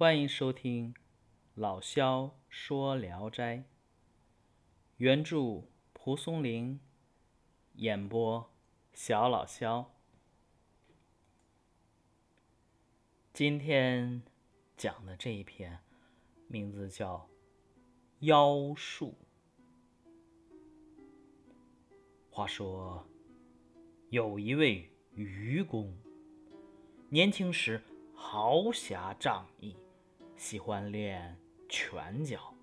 欢迎收听老萧说《聊斋》，原著蒲松龄，演播小老萧。今天讲的这一篇，名字叫《妖术》。话说，有一位愚公，年轻时豪侠仗义，喜欢练拳脚，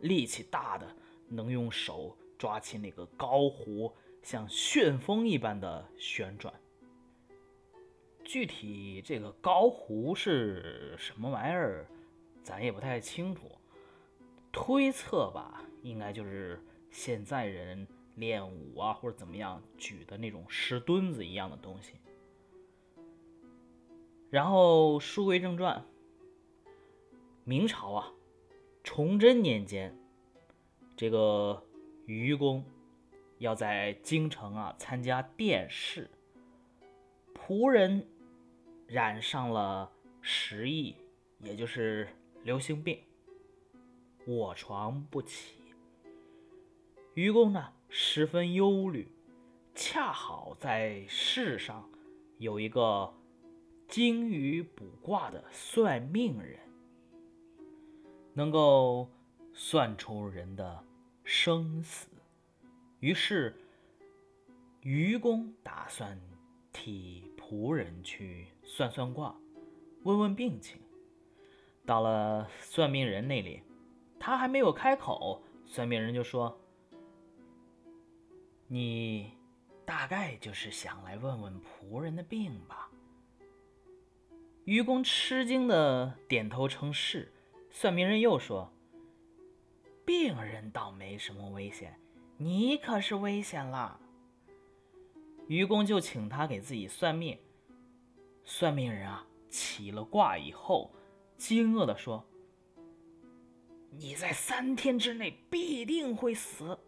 力气大的能用手抓起那个高壶，像旋风一般的旋转。具体这个高壶是什么玩意儿，咱也不太清楚。推测吧，应该就是现在人练武啊或者怎么样举的那种石墩子一样的东西。然后书归正传，明朝啊，崇祯年间，这个愚公要在京城啊参加殿试，仆人。染上了时疫，也就是流行病，卧床不起。愚公呢十分忧虑，恰好在世上有一个精于卜卦的算命人，能够算出人的生死。于是，愚公打算替。仆人去算算卦，问问病情。到了算命人那里，他还没有开口，算命人就说：“你大概就是想来问问仆人的病吧？”愚公吃惊的点头称是。算命人又说：“病人倒没什么危险，你可是危险了。”愚公就请他给自己算命。算命人啊，起了卦以后，惊愕地说：“你在三天之内必定会死。”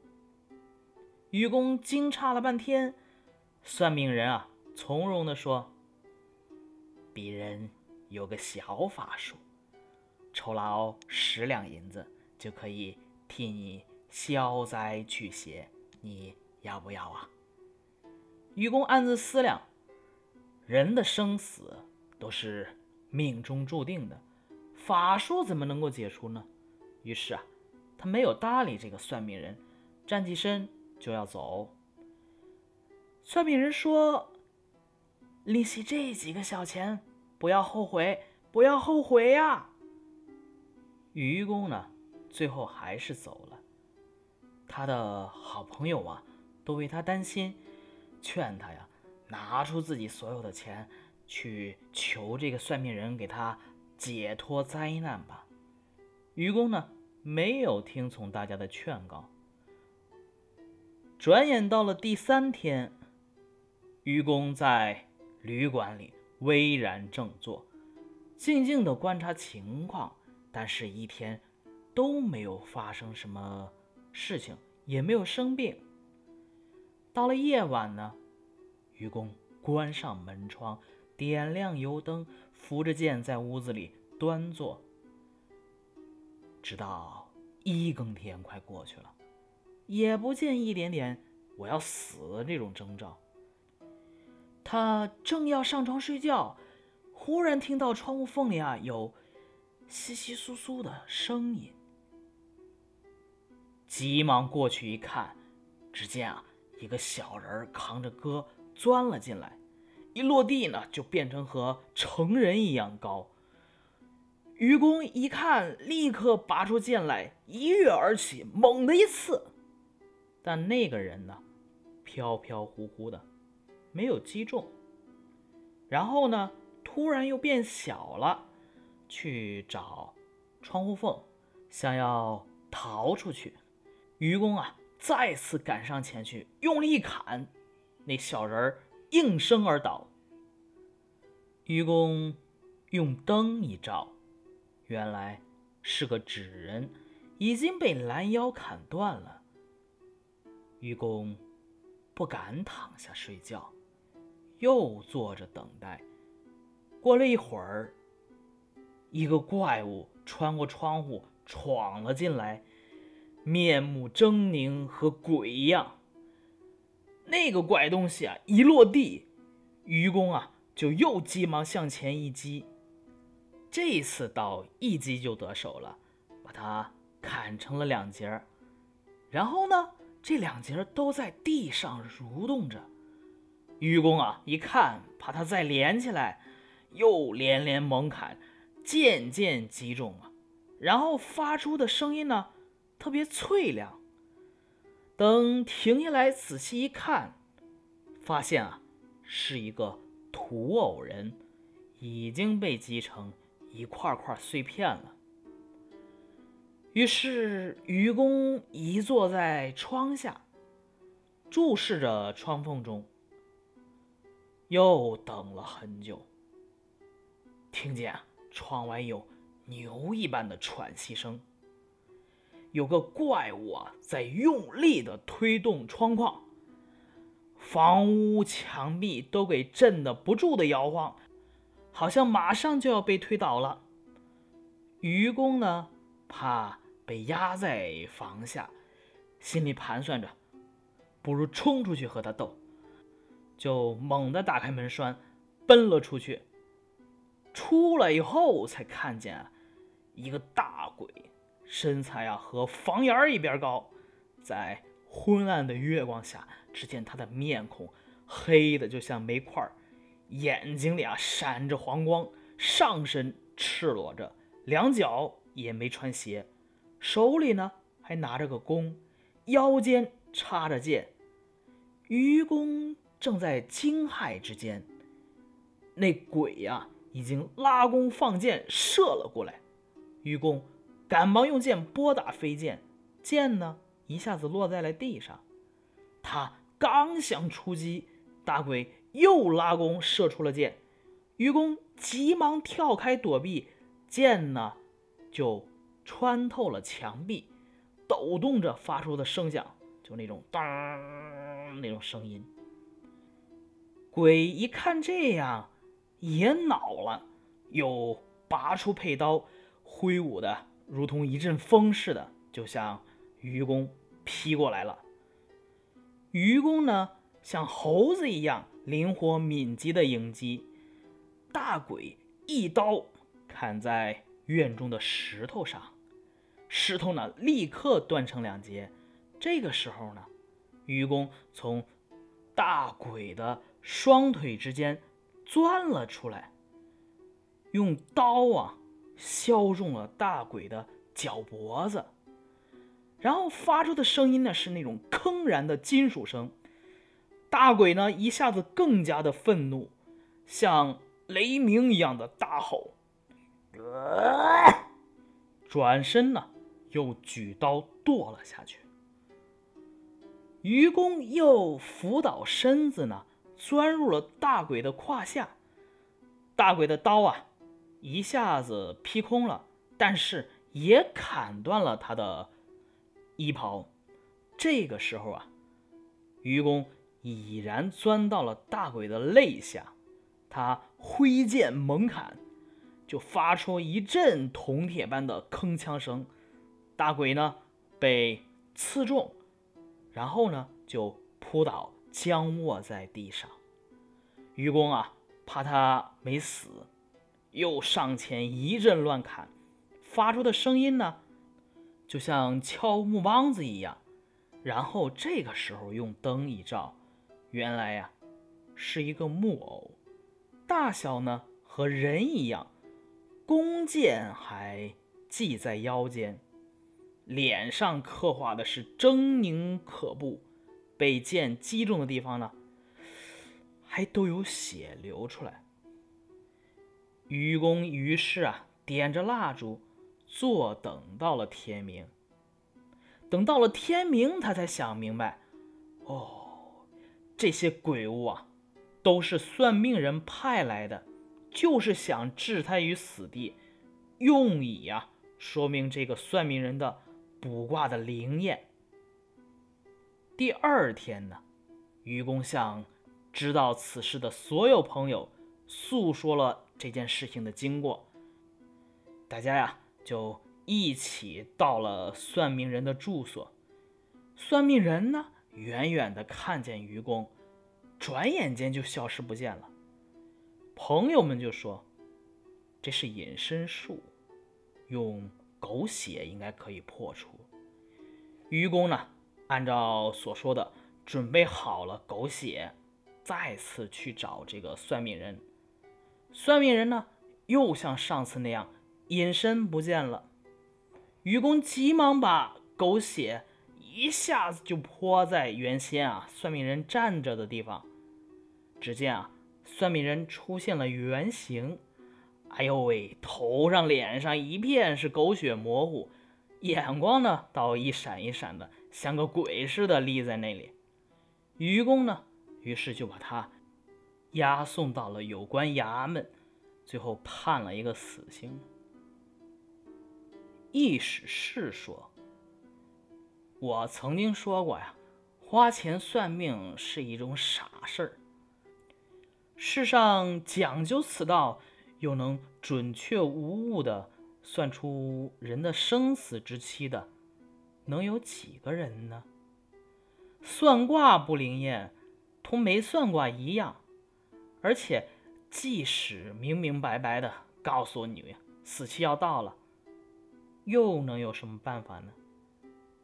愚公惊诧了半天，算命人啊，从容地说：“鄙人有个小法术，酬劳十两银子就可以替你消灾去邪，你要不要啊？”愚公暗自思量。人的生死都是命中注定的，法术怎么能够解除呢？于是啊，他没有搭理这个算命人，站起身就要走。算命人说：“利息这几个小钱，不要后悔，不要后悔呀。”愚公呢，最后还是走了。他的好朋友啊，都为他担心，劝他呀。拿出自己所有的钱去求这个算命人给他解脱灾难吧。愚公呢，没有听从大家的劝告。转眼到了第三天，愚公在旅馆里巍然正坐，静静的观察情况，但是一天都没有发生什么事情，也没有生病。到了夜晚呢？愚公关上门窗，点亮油灯，扶着剑在屋子里端坐，直到一更天快过去了，也不见一点点我要死的这种征兆。他正要上床睡觉，忽然听到窗户缝里啊有窸窸窣窣的声音，急忙过去一看，只见啊一个小人扛着戈。钻了进来，一落地呢，就变成和成人一样高。愚公一看，立刻拔出剑来，一跃而起，猛地一刺。但那个人呢，飘飘忽忽的，没有击中。然后呢，突然又变小了，去找窗户缝，想要逃出去。愚公啊，再次赶上前去，用力一砍。那小人儿应声而倒。愚公用灯一照，原来是个纸人，已经被拦腰砍断了。愚公不敢躺下睡觉，又坐着等待。过了一会儿，一个怪物穿过窗户闯了进来，面目狰狞，和鬼一样。那个怪东西啊，一落地，愚公啊就又急忙向前一击，这次倒一击就得手了，把它砍成了两截儿。然后呢，这两截儿都在地上蠕动着。愚公啊，一看怕它再连起来，又连连猛砍，渐渐击中了，然后发出的声音呢，特别脆亮。等停下来仔细一看，发现啊，是一个土偶人，已经被击成一块块碎片了。于是愚公一坐在窗下，注视着窗缝中。又等了很久，听见窗外有牛一般的喘息声，有个怪物啊在用力的推动窗框，房屋墙壁都给震得不住的摇晃，好像马上就要被推倒了。愚公呢，怕被压在房下，心里盘算着，不如冲出去和他斗。就猛地打开门栓，奔了出去。出来以后，才看见一个大鬼，身材啊和房檐一边高，在昏暗的月光下，只见他的面孔黑的就像煤块，眼睛里啊闪着黄光，上身赤裸着，两脚也没穿鞋，手里呢还拿着个弓，腰间插着剑。愚公。正在惊骇之间，那鬼呀已经拉弓放箭射了过来。愚公赶忙用剑拨打飞箭，箭呢一下子落在了地上。他刚想出击，大鬼又拉弓射出了箭。愚公急忙跳开躲避，箭呢就穿透了墙壁，抖动着发出的声响，就那种当那种声音。鬼一看这样，也恼了，又拔出佩刀，挥舞的如同一阵风似的，就向愚公劈过来了。愚公呢，像猴子一样灵活敏捷的迎击，大鬼一刀砍在院中的石头上，石头呢立刻断成两截。这个时候呢，愚公从大鬼的。双腿之间钻了出来，用刀啊削中了大鬼的脚脖子，然后发出的声音呢是那种铿然的金属声。大鬼呢一下子更加的愤怒，像雷鸣一样的大吼，转身呢又举刀剁了下去。愚公又扶倒身子呢。钻入了大鬼的胯下，大鬼的刀啊，一下子劈空了，但是也砍断了他的衣袍。这个时候啊，愚公已然钻到了大鬼的肋下，他挥剑猛砍，就发出一阵铜铁般的铿锵声。大鬼呢被刺中，然后呢就扑倒。僵卧在地上，愚公啊，怕他没死，又上前一阵乱砍，发出的声音呢，就像敲木梆子一样。然后这个时候用灯一照，原来呀，是一个木偶，大小呢和人一样，弓箭还系在腰间，脸上刻画的是狰狞可怖。被剑击中的地方呢，还都有血流出来。愚公于是啊，点着蜡烛，坐等到了天明。等到了天明，他才想明白，哦，这些鬼物啊，都是算命人派来的，就是想置他于死地，用以呀，说明这个算命人的卜卦的灵验。第二天呢，愚公向知道此事的所有朋友诉说了这件事情的经过。大家呀就一起到了算命人的住所。算命人呢，远远的看见愚公，转眼间就消失不见了。朋友们就说：“这是隐身术，用狗血应该可以破除。”愚公呢，按照所说的，准备好了狗血，再次去找这个算命人。算命人呢，又像上次那样隐身不见了。愚公急忙把狗血一下子就泼在原先啊算命人站着的地方。只见啊，算命人出现了原形。哎呦喂，头上、脸上一片是狗血模糊。眼光呢，倒一闪一闪的，像个鬼似的立在那里。愚公呢，于是就把他押送到了有关衙门，最后判了一个死刑。易史是说：“我曾经说过呀，花钱算命是一种傻事儿。世上讲究此道，又能准确无误的。”算出人的生死之期的，能有几个人呢？算卦不灵验，同没算卦一样。而且，即使明明白白的告诉你死期要到了，又能有什么办法呢？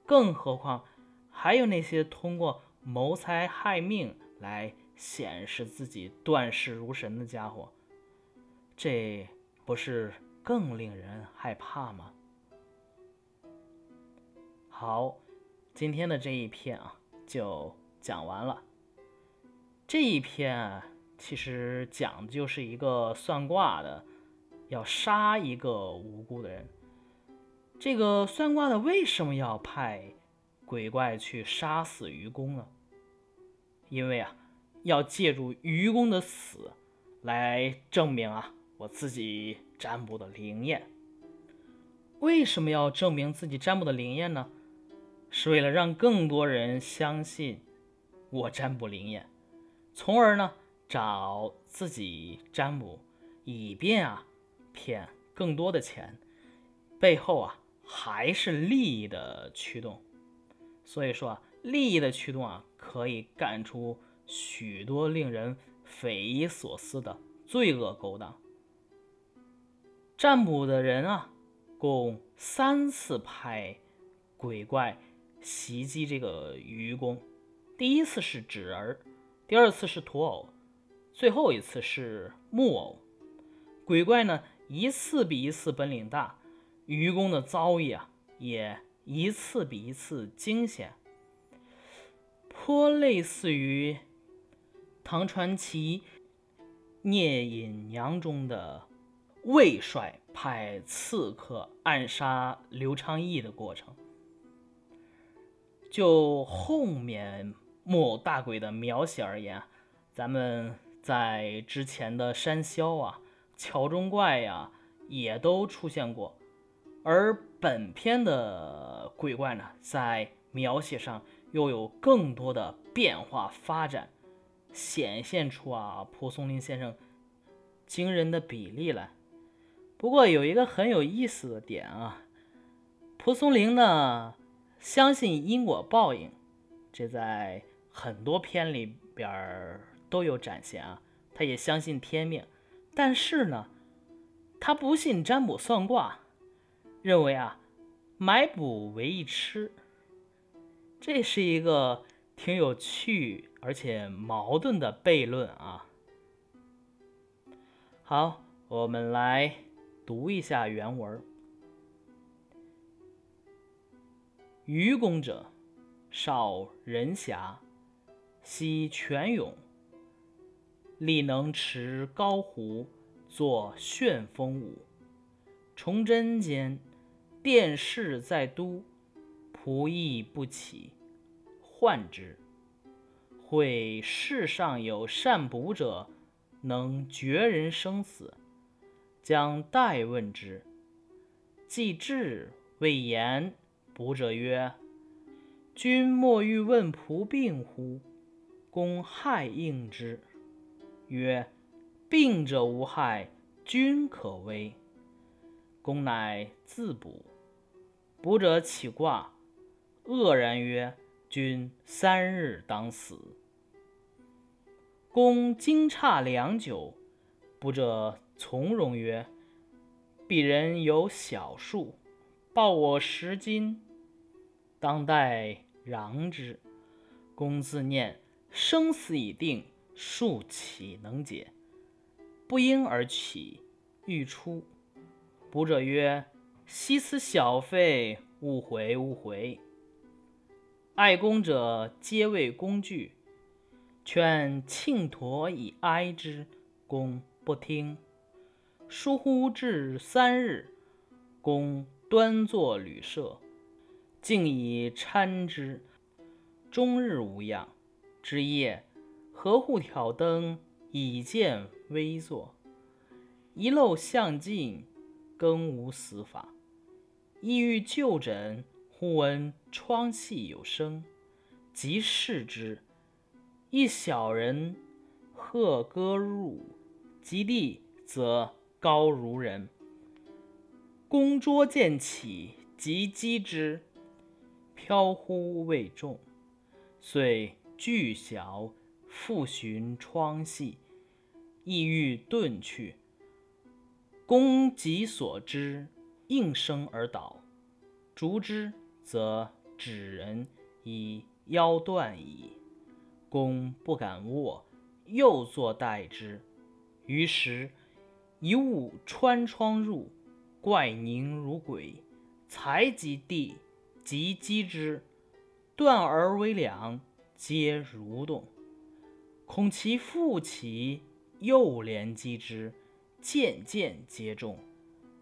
更何况，还有那些通过谋财害命来显示自己断世如神的家伙，这不是？更令人害怕吗？好，今天的这一篇啊就讲完了。这一篇啊其实讲的就是一个算卦的要杀一个无辜的人。这个算卦的为什么要派鬼怪去杀死愚公呢？因为啊，要借助愚公的死来证明啊我自己。占卜的灵验，为什么要证明自己占卜的灵验呢？是为了让更多人相信我占卜灵验，从而呢找自己占卜，以便啊骗更多的钱。背后啊还是利益的驱动。所以说啊，利益的驱动啊可以干出许多令人匪夷所思的罪恶勾当。占卜的人啊，共三次派鬼怪袭击这个愚公。第一次是纸儿，第二次是土偶，最后一次是木偶。鬼怪呢，一次比一次本领大，愚公的遭遇啊，也一次比一次惊险，颇类似于唐传奇《聂隐娘》中的。魏帅派刺客暗杀刘昌义的过程，就后面木偶大鬼的描写而言，咱们在之前的山魈啊、桥中怪呀，也都出现过。而本片的鬼怪呢，在描写上又有更多的变化发展，显现出啊蒲松龄先生惊人的比例来。不过有一个很有意思的点啊，蒲松龄呢相信因果报应，这在很多篇里边都有展现啊。他也相信天命，但是呢，他不信占卜算卦，认为啊买卜为一吃，这是一个挺有趣而且矛盾的悖论啊。好，我们来。读一下原文。愚公者，少人侠，喜泉涌，力能持高壶，作旋风舞。崇祯间，殿试在都，仆役不起，患之。会世上有善卜者，能决人生死。将代问之，既至，未言。卜者曰：“君莫欲问仆病乎？公害应之。”曰：“病者无害，君可危。”公乃自卜。卜者起卦，愕然曰：“君三日当死。”公惊诧良久，卜者从容曰：“鄙人有小数，报我十金，当代攘之。”公自念：“生死已定，数岂能解？”不应而起，欲出。卜者曰：“惜此小费，勿回，勿回。”爱公者皆谓公惧，劝庆佗以哀之，公不听。疏忽至三日，公端坐旅舍，竟以搀之，终日无恙。之夜，何户挑灯，以见微坐，一漏向尽。更无死法，意欲就诊，忽闻窗隙有声，即视之，一小人鹤歌入，及地则高如人。公桌见起，即击之，飘忽未中，遂惧小，复寻窗隙，意欲遁去。公己所知，应声而倒，逐之，则指人以腰断矣。公不敢卧，又坐待之。于时，一物穿窗入，怪凝如鬼，才及地，即击之，断而为两，皆蠕动。恐其复起，又连击之。渐渐皆中，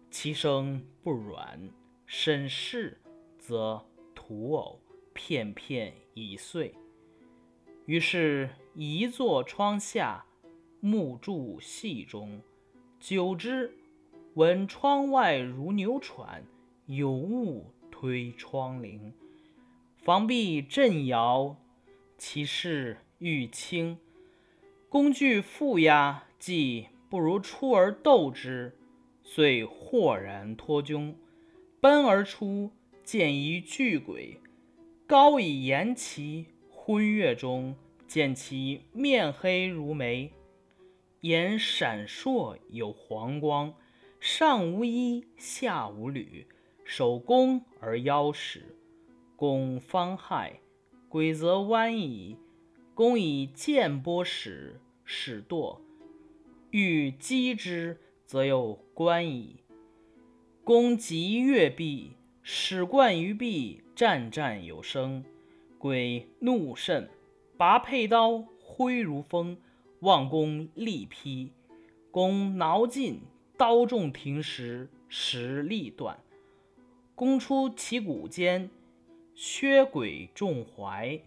其声不软，审视则土偶，片片已碎。于是移坐窗下，目注隙中，久之，闻窗外如牛喘，有物推窗棂，房壁震摇，其势愈轻，工具负压，即。不如出而斗之，遂豁然脱窘，奔而出，见一巨鬼，高以言其昏月中见其面黑如煤，眼闪烁有黄光，上无衣，下无履，手弓而腰实。弓方害，鬼则弯矣。公以剑拨使，使堕。欲击之，则有关矣。公及月壁，使贯于壁，战战有声。鬼怒甚，拔佩刀，挥如风，望公力劈。公挠尽，刀中停时，实力断。公出其骨间，削鬼众怀，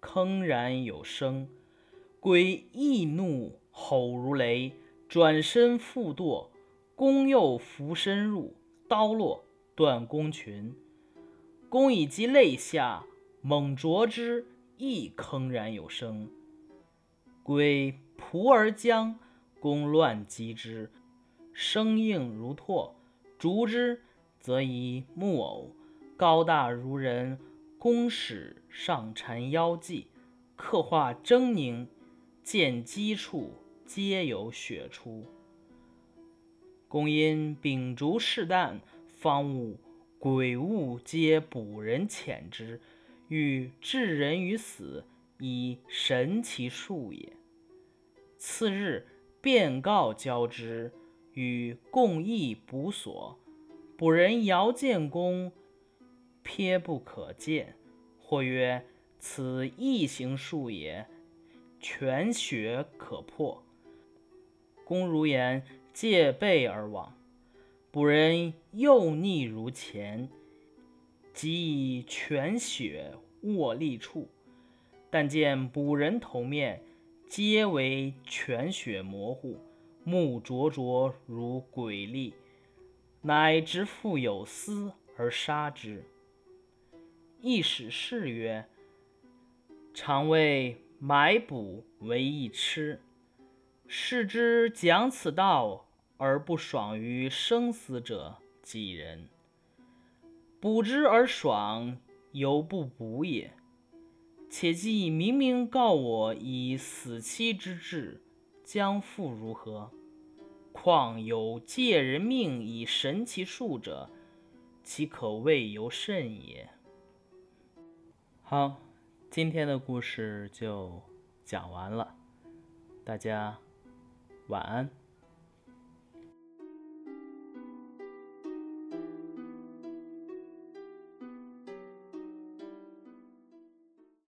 铿然有声。鬼亦怒，吼如雷。转身复堕，公又伏身入，刀落，断宫裙。公以及肋下，猛啄之，亦铿然有声。鬼仆而将，公乱击之，声应如唾。逐之，则以木偶，高大如人，公使上缠腰际，刻画狰狞，见击处。皆有血出。公因秉烛试旦，方悟鬼物皆卜人遣之，欲置人于死，以神其术也。次日，便告交之，与共议捕所。古人遥见公，瞥不可见，或曰：“此异形术也，泉血可破。”公如言，戒备而往。古人又逆如前，即以泉血握利处，但见古人头面皆为泉血模糊，目灼灼如鬼力，乃执腹有司而杀之。亦使士曰：“常谓买卜为一痴。”是之讲此道而不爽于生死者，几人。补之而爽，犹不补也。且既明明告我以死期之志，将复如何？况有借人命以神其术者，其可谓尤甚也？好，今天的故事就讲完了，大家晚安。